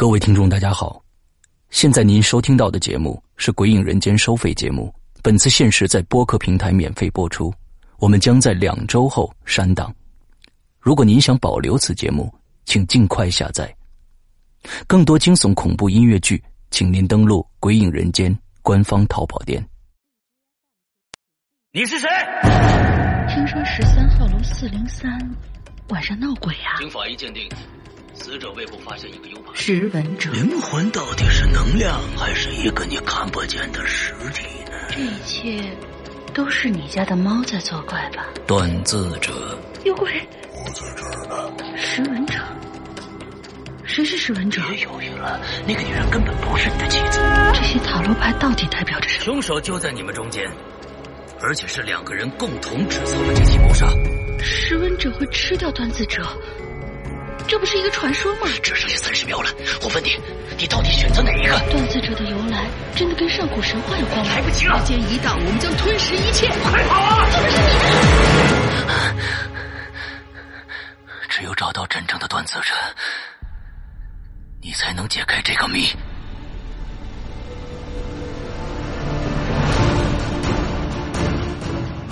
各位听众，大家好，现在您收听到的节目是《鬼影人间》收费节目，本次限时在播客平台免费播出，我们将在两周后删档。如果您想保留此节目，请尽快下载。更多惊悚恐怖音乐剧，请您登录《鬼影人间》官方淘宝店。你是谁？听说十三号楼四零三晚上闹鬼啊！经法医鉴定，死者胃部发现一个 U 盘。识文者，灵魂到底是能量，还是一个你看不见的实体呢？这一切都是你家的猫在作怪吧？断字者，有鬼！我在这儿呢。识文者，谁是识文者？别犹豫了，那个女人根本不是你的妻子。这些塔罗牌到底代表着什么？凶手就在你们中间，而且是两个人共同制造了这起谋杀。识文者会吃掉断字者，这不是一个传说吗？只剩下三十秒了，我问你，你到底选择哪一个？断字者的由来真的跟上古神话有关吗？来不及了，时间一到，我们将吞噬一切。快跑啊！这不是你的。只有找到真正的断字者，你才能解开这个谜。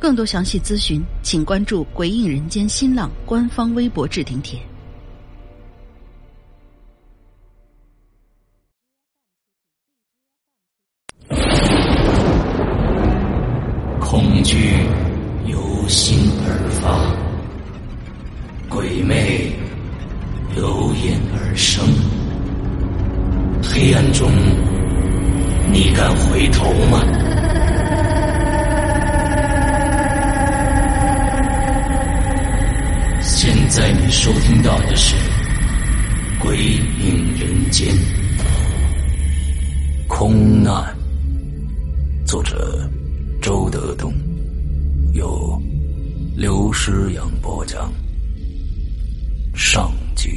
更多详细咨询，请关注“鬼影人间”新浪官方微博置顶帖。恐惧由心而发，鬼魅由眼而生。黑暗中，你敢回头吗？在你收听到的是《鬼影人间》，空难，作者周德东，由刘诗阳播讲。上集。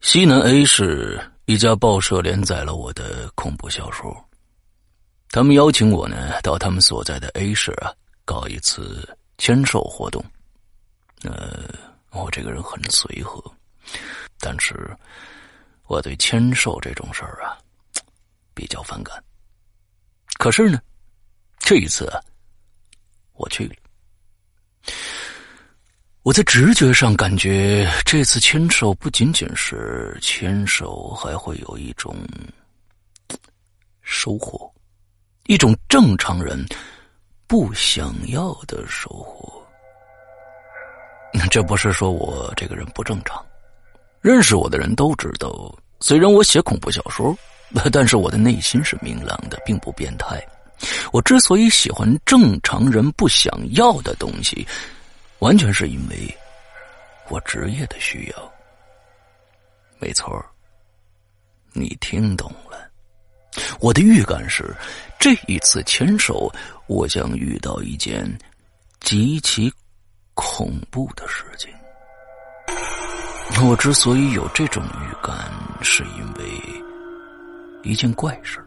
西南 A 市一家报社连载了我的恐怖小说。他们邀请我呢，到他们所在的 A 市啊，搞一次签售活动。呃，我这个人很随和，但是我对签售这种事儿啊，比较反感。可是呢，这一次啊，我去了。我在直觉上感觉，这次签售不仅仅是签售，还会有一种收获。一种正常人不想要的收获。这不是说我这个人不正常，认识我的人都知道。虽然我写恐怖小说，但是我的内心是明朗的，并不变态。我之所以喜欢正常人不想要的东西，完全是因为我职业的需要。没错，你听懂了。我的预感是，这一次牵手，我将遇到一件极其恐怖的事情。我之所以有这种预感，是因为一件怪事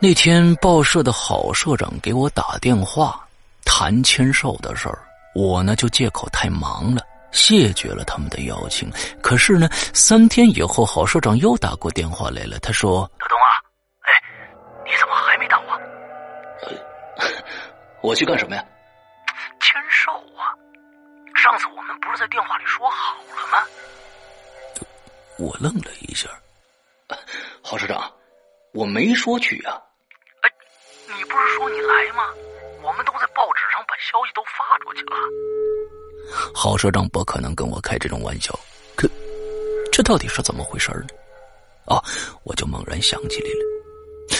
那天报社的好社长给我打电话谈签售的事儿，我呢就借口太忙了。谢绝了他们的邀请，可是呢，三天以后，郝社长又打过电话来了。他说：“德东啊，哎，你怎么还没到啊？我去干什么呀？签售啊！上次我们不是在电话里说好了吗？我愣了一下，郝社长，我没说去啊。哎，你不是说你来吗？我们都在报纸上把消息都发出去了。郝社长不可能跟我开这种玩笑，可这到底是怎么回事呢？啊，我就猛然想起来了，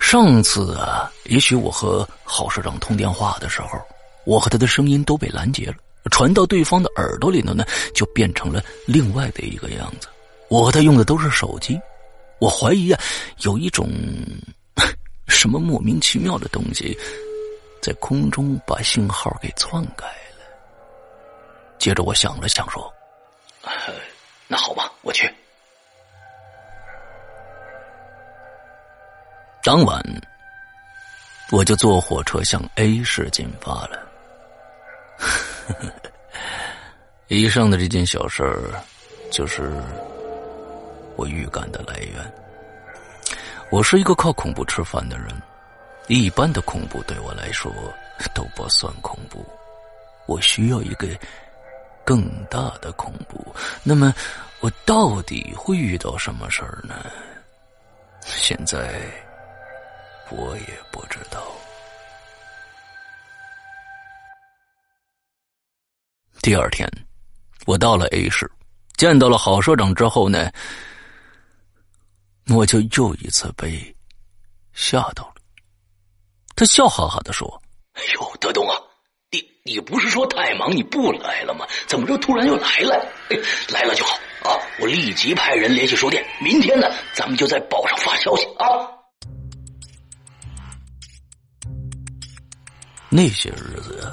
上次啊，也许我和郝社长通电话的时候，我和他的声音都被拦截了，传到对方的耳朵里头呢，就变成了另外的一个样子。我和他用的都是手机，我怀疑啊，有一种 什么莫名其妙的东西，在空中把信号给篡改。接着我想了想，说：“那好吧，我去。”当晚，我就坐火车向 A 市进发了。以上的这件小事儿，就是。我预感的来源。我是一个靠恐怖吃饭的人，一般的恐怖对我来说都不算恐怖。我需要一个更大的恐怖。那么，我到底会遇到什么事儿呢？现在我也不知道。第二天，我到了 A 市，见到了郝社长之后呢。我就又一次被吓到了。他笑哈哈的说：“哎呦，德东啊，你不是说太忙你不来了吗？怎么这突然又来了？来了就好啊！我立即派人联系书店，明天呢，咱们就在报上发消息啊。”那些日子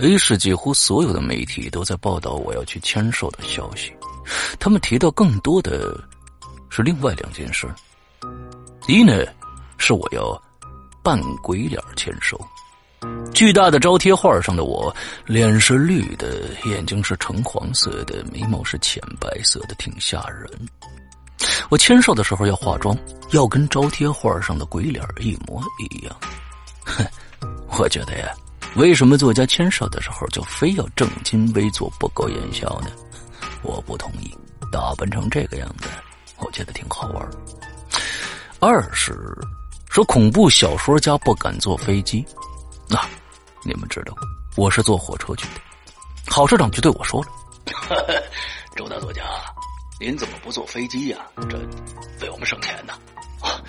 ，A 市几乎所有的媒体都在报道我要去签售的消息，他们提到更多的。是另外两件事。第一呢，是我要扮鬼脸签售。巨大的招贴画上的我，脸是绿的，眼睛是橙黄色的，眉毛是浅白色的，挺吓人。我签售的时候要化妆，要跟招贴画上的鬼脸一模一样。哼，我觉得呀，为什么作家签售的时候就非要正襟危坐、不苟言笑呢？我不同意，打扮成这个样子。我觉得挺好玩。二是说恐怖小说家不敢坐飞机，那你们知道，我是坐火车去的。郝社长就对我说了：“周大作家，您怎么不坐飞机呀？这为我们省钱呢。”啊，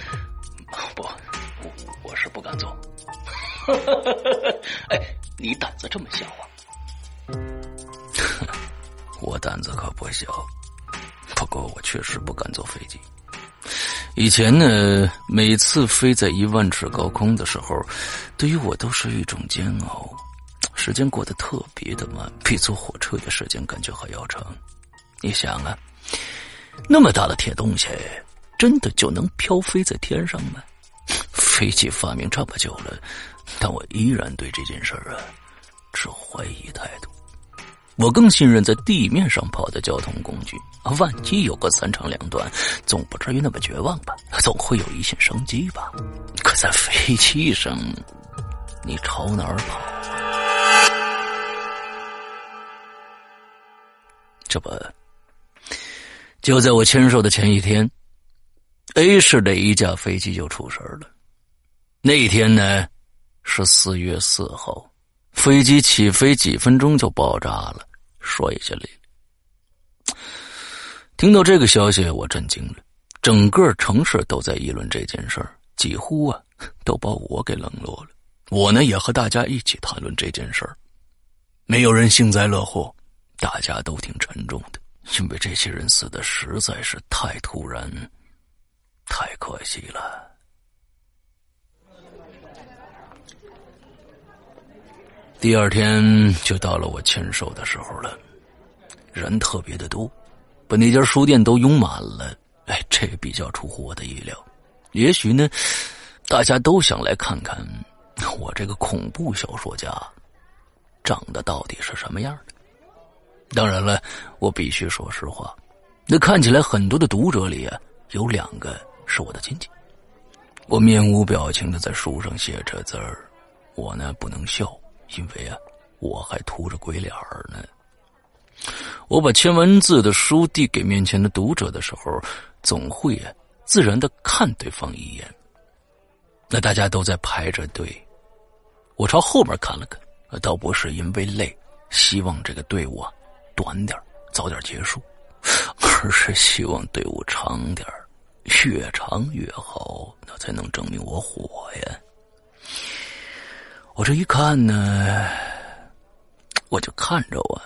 不，我我是不敢坐。哎，你胆子这么小啊？我胆子可不小。不过我确实不敢坐飞机。以前呢，每次飞在一万尺高空的时候，对于我都是一种煎熬，时间过得特别的慢，比坐火车的时间感觉还要长。你想啊，那么大的铁东西，真的就能飘飞在天上吗？飞机发明这么久了，但我依然对这件事啊持怀疑态度。我更信任在地面上跑的交通工具，万一有个三长两短，总不至于那么绝望吧？总会有一线生机吧？可在飞机上，你朝哪儿跑？这不，就在我签售的前一天，A 市的一架飞机就出事了。那天呢，是四月四号，飞机起飞几分钟就爆炸了。摔下来了。听到这个消息，我震惊了。整个城市都在议论这件事儿，几乎啊都把我给冷落了。我呢也和大家一起谈论这件事儿，没有人幸灾乐祸，大家都挺沉重的，因为这些人死的实在是太突然，太可惜了。第二天就到了我签售的时候了，人特别的多，把那家书店都拥满了。哎，这比较出乎我的意料。也许呢，大家都想来看看我这个恐怖小说家长得到底是什么样的。当然了，我必须说实话，那看起来很多的读者里啊，有两个是我的亲戚。我面无表情的在书上写着字儿，我呢不能笑。因为啊，我还涂着鬼脸儿呢。我把签完字的书递给面前的读者的时候，总会自然的看对方一眼。那大家都在排着队，我朝后面看了看，倒不是因为累，希望这个队伍啊短点早点结束，而是希望队伍长点越长越好，那才能证明我火呀。我这一看呢，我就看着我。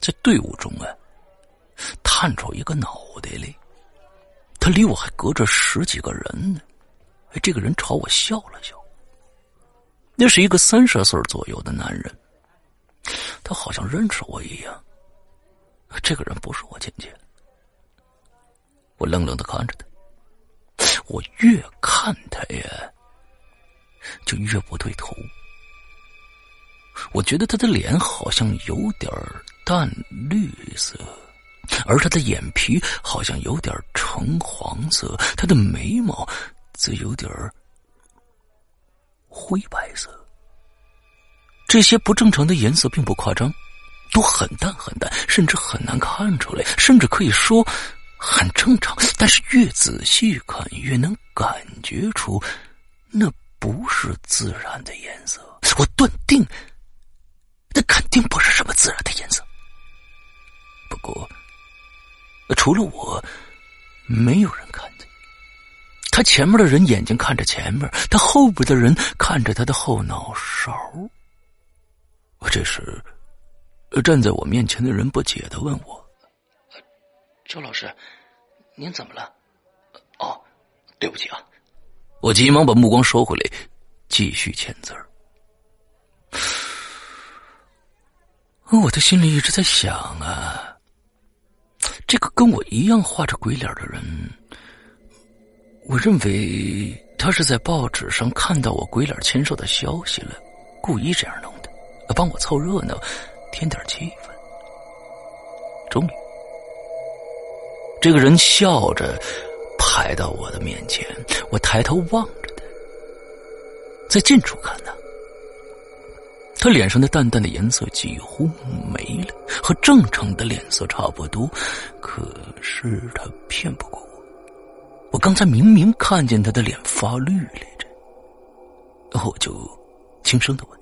在队伍中啊，探出一个脑袋来，他离我还隔着十几个人呢。这个人朝我笑了笑。那是一个三十岁左右的男人，他好像认识我一样。这个人不是我亲戚。我愣愣的看着他，我越看他呀，就越不对头。我觉得他的脸好像有点淡绿色，而他的眼皮好像有点橙黄色，他的眉毛则有点灰白色。这些不正常的颜色并不夸张，都很淡很淡，甚至很难看出来，甚至可以说很正常。但是越仔细看，越能感觉出那不是自然的颜色。我断定。那肯定不是什么自然的颜色。不过，除了我，没有人看见。他前面的人眼睛看着前面，他后边的人看着他的后脑勺。这时，站在我面前的人不解的问我：“周老师，您怎么了？”“哦，对不起啊。”我急忙把目光收回来，继续签字儿。我的心里一直在想啊，这个跟我一样画着鬼脸的人，我认为他是在报纸上看到我鬼脸签售的消息了，故意这样弄的，帮我凑热闹，添点气氛。终于，这个人笑着排到我的面前，我抬头望着他，在近处看呢。他脸上的淡淡的颜色几乎没了，和正常的脸色差不多。可是他骗不过我，我刚才明明看见他的脸发绿来着。我就轻声的问：“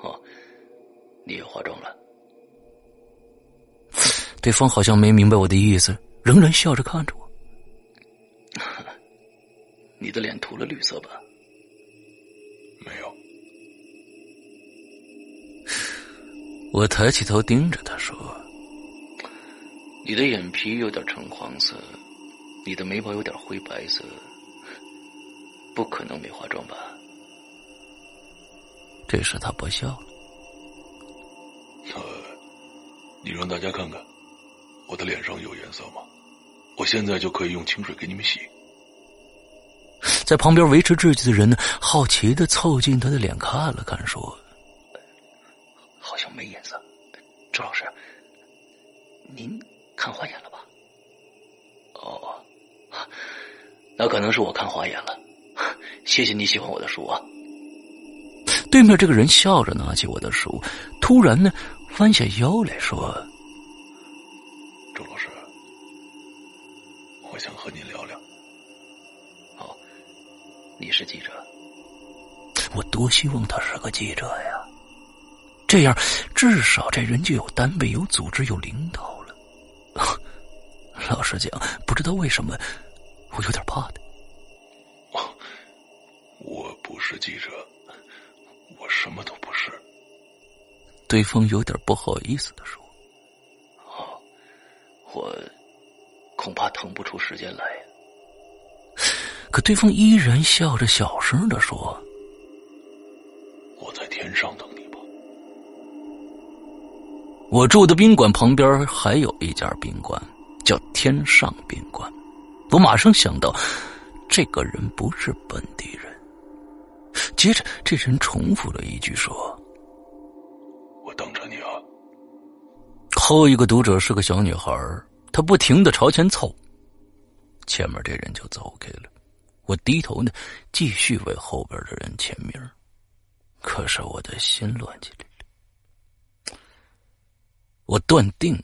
哦，你也化妆了？”对方好像没明白我的意思，仍然笑着看着我。你的脸涂了绿色吧？我抬起头盯着他说：“你的眼皮有点橙黄色，你的眉毛有点灰白色，不可能没化妆吧？”这时他不笑了。呃，你让大家看看，我的脸上有颜色吗？我现在就可以用清水给你们洗。在旁边维持秩序的人呢，好奇的凑近他的脸看了看，说。没眼色，周老师，您看花眼了吧？哦，那可能是我看花眼了。谢谢你喜欢我的书啊。对面这个人笑着拿起我的书，突然呢弯下腰来说：“周老师，我想和您聊聊。”哦，你是记者？我多希望他是个记者呀。这样，至少这人就有单位、有组织、有领导了。老实讲，不知道为什么，我有点怕他。我不是记者，我什么都不是。对方有点不好意思的说：“哦，我恐怕腾不出时间来。”可对方依然笑着，小声的说：“我在天上等你。”我住的宾馆旁边还有一家宾馆，叫天上宾馆。我马上想到，这个人不是本地人。接着，这人重复了一句说：“我等着你啊。”后一个读者是个小女孩，她不停的朝前凑，前面这人就走开了。我低头呢，继续为后边的人签名，可是我的心乱起来。我断定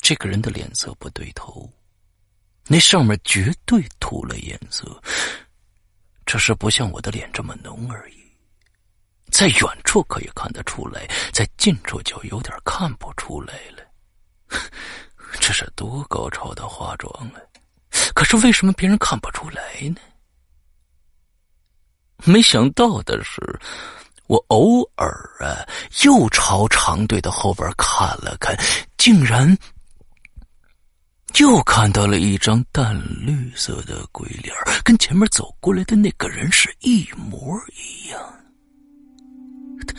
这个人的脸色不对头，那上面绝对涂了颜色，只是不像我的脸这么浓而已。在远处可以看得出来，在近处就有点看不出来了。这是多高超的化妆啊！可是为什么别人看不出来呢？没想到的是，我偶尔啊，又朝长队的后边看了看，竟然又看到了一张淡绿色的鬼脸，跟前面走过来的那个人是一模一样。他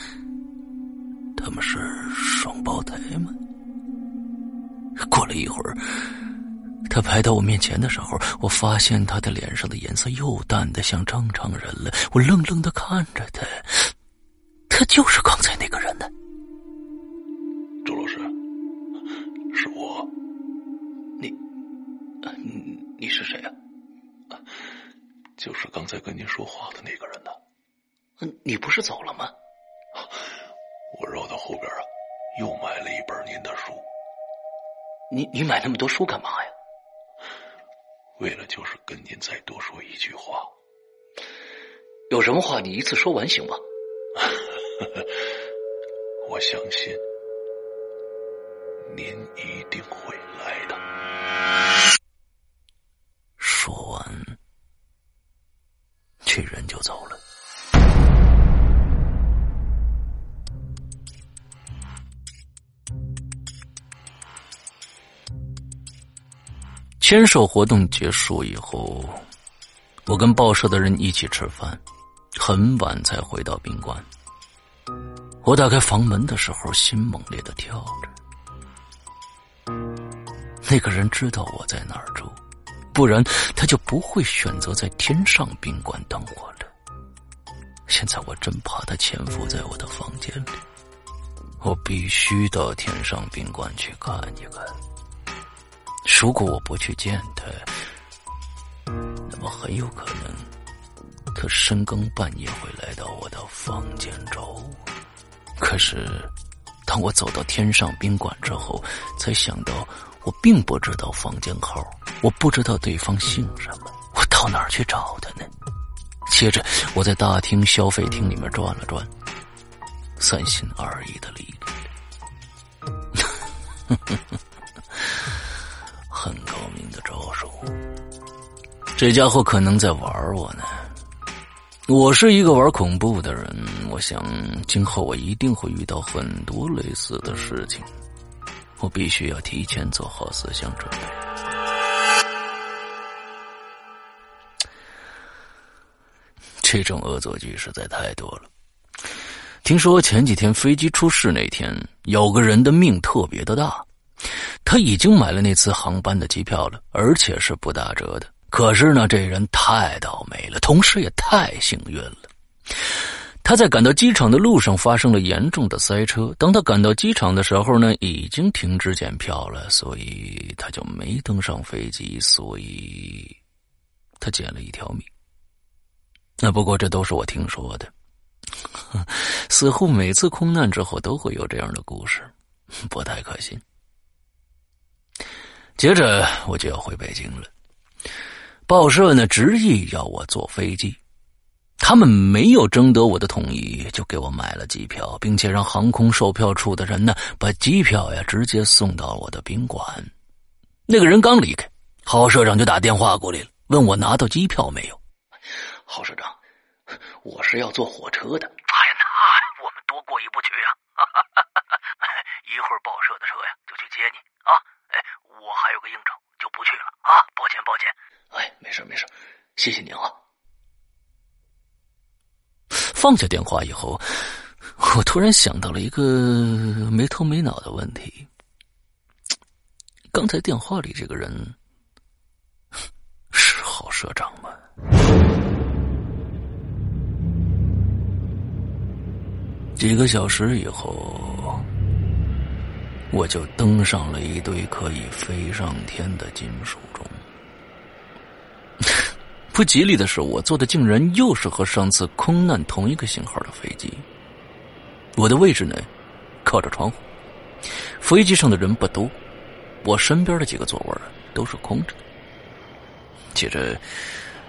他们是双胞胎吗？过了一会儿。他排到我面前的时候，我发现他的脸上的颜色又淡的像正常人了。我愣愣的看着他，他就是刚才那个人呢。周老师，是我。你，你是谁啊？就是刚才跟您说话的那个人呢。嗯，你不是走了吗？我绕到后边啊，又买了一本您的书。你你买那么多书干嘛呀？为了就是跟您再多说一句话，有什么话你一次说完行吗？我相信您一定会来的。说完，这人就走了。签售活动结束以后，我跟报社的人一起吃饭，很晚才回到宾馆。我打开房门的时候，心猛烈的跳着。那个人知道我在哪儿住，不然他就不会选择在天上宾馆等我了。现在我真怕他潜伏在我的房间里，我必须到天上宾馆去看一看。如果我不去见他，那么很有可能他深更半夜会来到我的房间找我。可是，当我走到天上宾馆之后，才想到我并不知道房间号，我不知道对方姓什么，我到哪儿去找他呢？接着，我在大厅消费厅里面转了转，三心二意的离开。很高明的招数，这家伙可能在玩。我是一个玩恐怖的人，我想今后我一定会遇到很多类似的事情，我必须要提前做好思想准备。这种恶作剧实在太多了。听说前几天飞机出事那天，有个人的命特别的大。他已经买了那次航班的机票了，而且是不打折的。可是呢，这人太倒霉了，同时也太幸运了。他在赶到机场的路上发生了严重的塞车。当他赶到机场的时候呢，已经停止检票了，所以他就没登上飞机，所以他捡了一条命。那不过这都是我听说的，似乎每次空难之后都会有这样的故事，不太可信。接着我就要回北京了，报社呢执意要我坐飞机，他们没有征得我的同意就给我买了机票，并且让航空售票处的人呢把机票呀直接送到我的宾馆。那个人刚离开，郝社长就打电话过来了，问我拿到机票没有。郝社长，我是要坐火车的。哎呀，那我们多过意不去啊！一会儿报社的车呀就去接你啊。哎，我还有个应酬，就不去了啊！抱歉，抱歉。哎，没事没事，谢谢您啊。放下电话以后，我突然想到了一个没头没脑的问题：刚才电话里这个人是郝社长吗？几个小时以后。我就登上了一堆可以飞上天的金属钟。不吉利的是，我坐的竟然又是和上次空难同一个型号的飞机。我的位置呢，靠着窗户。飞机上的人不多，我身边的几个座位都是空着。接着，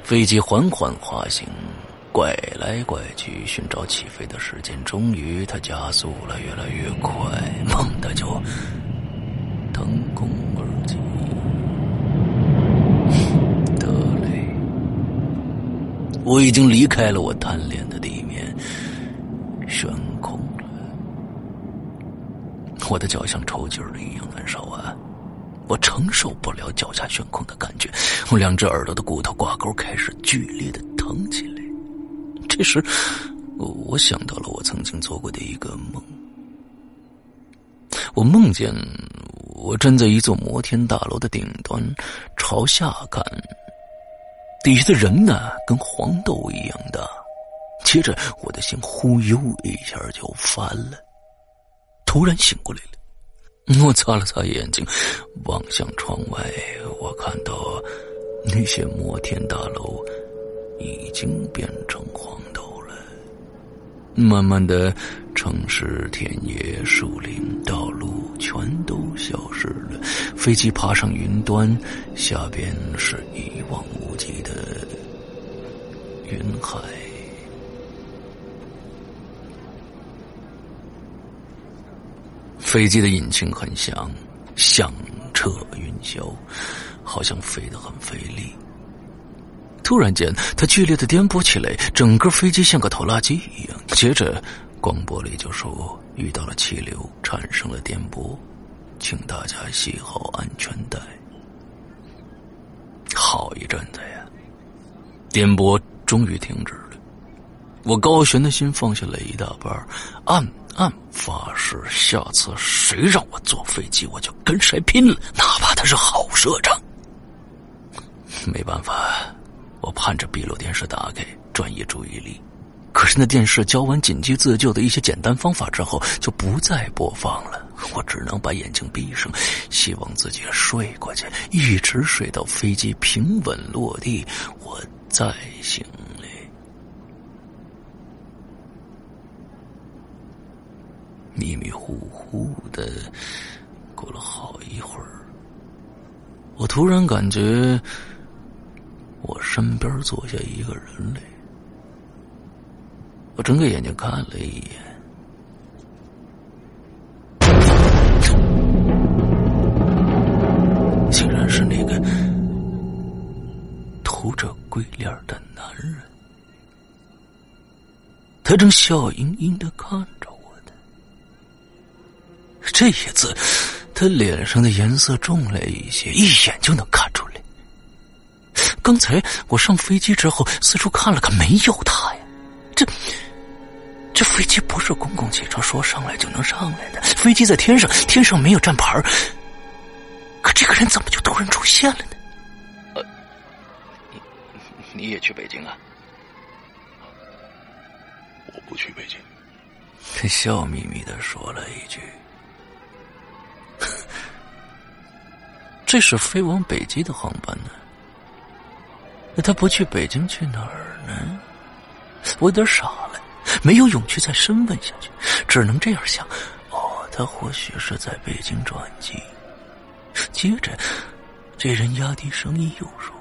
飞机缓缓滑行，拐来拐去，寻找起飞的时间。终于，它加速了，越来越快，猛地就腾空而起。得嘞，我已经离开了我贪恋的地面，悬空了。我的脚像抽筋儿一样难受啊！我承受不了脚下悬空的感觉，我两只耳朵的骨头挂钩开始剧烈的疼起来。这时，我想到了我曾经做过的一个梦。我梦见我站在一座摩天大楼的顶端，朝下看，底下的人呢跟黄豆一样大。接着，我的心忽悠一下就翻了，突然醒过来了。我擦了擦眼睛，望向窗外，我看到那些摩天大楼已经变成黄豆。慢慢的，城市、田野、树林、道路全都消失了。飞机爬上云端，下边是一望无际的云海。飞机的引擎很响，响彻云霄，好像飞得很费力。突然间，它剧烈的颠簸起来，整个飞机像个拖拉机一样。接着，广播里就说遇到了气流，产生了颠簸，请大家系好安全带。好一阵子呀，颠簸终于停止了，我高悬的心放下了一大半，暗。暗发誓，下次谁让我坐飞机，我就跟谁拼了，哪怕他是好社长。没办法，我盼着闭路电视打开，转移注意力。可是那电视教完紧急自救的一些简单方法之后，就不再播放了。我只能把眼睛闭上，希望自己睡过去，一直睡到飞机平稳落地，我再醒来。迷迷糊糊的过了好一会儿，我突然感觉我身边坐下一个人来。我睁开眼睛看了一眼，竟然是那个涂着鬼脸的男人。他正笑盈盈的看着我。这一次，他脸上的颜色重了一些，一眼就能看。刚才我上飞机之后，四处看了看，没有他呀。这这飞机不是公共汽车，说上来就能上来的。飞机在天上，天上没有站牌可这个人怎么就突然出现了呢？呃，你你也去北京啊？我不去北京。他笑眯眯的说了一句。这是飞往北极的航班呢，那他不去北京去哪儿呢？我有点傻了，没有勇气再深问下去，只能这样想：哦，他或许是在北京转机。接着，这人压低声音又说：“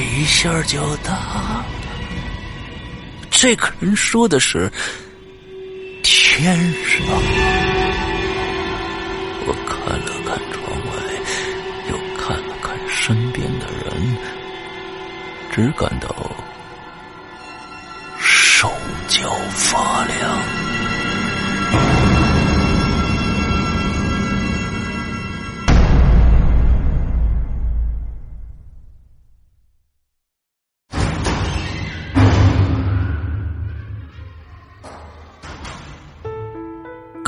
一下就大了。这个人说的是天上。我看了看窗外，又看了看身边的人，只感到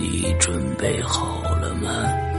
你准备好了吗？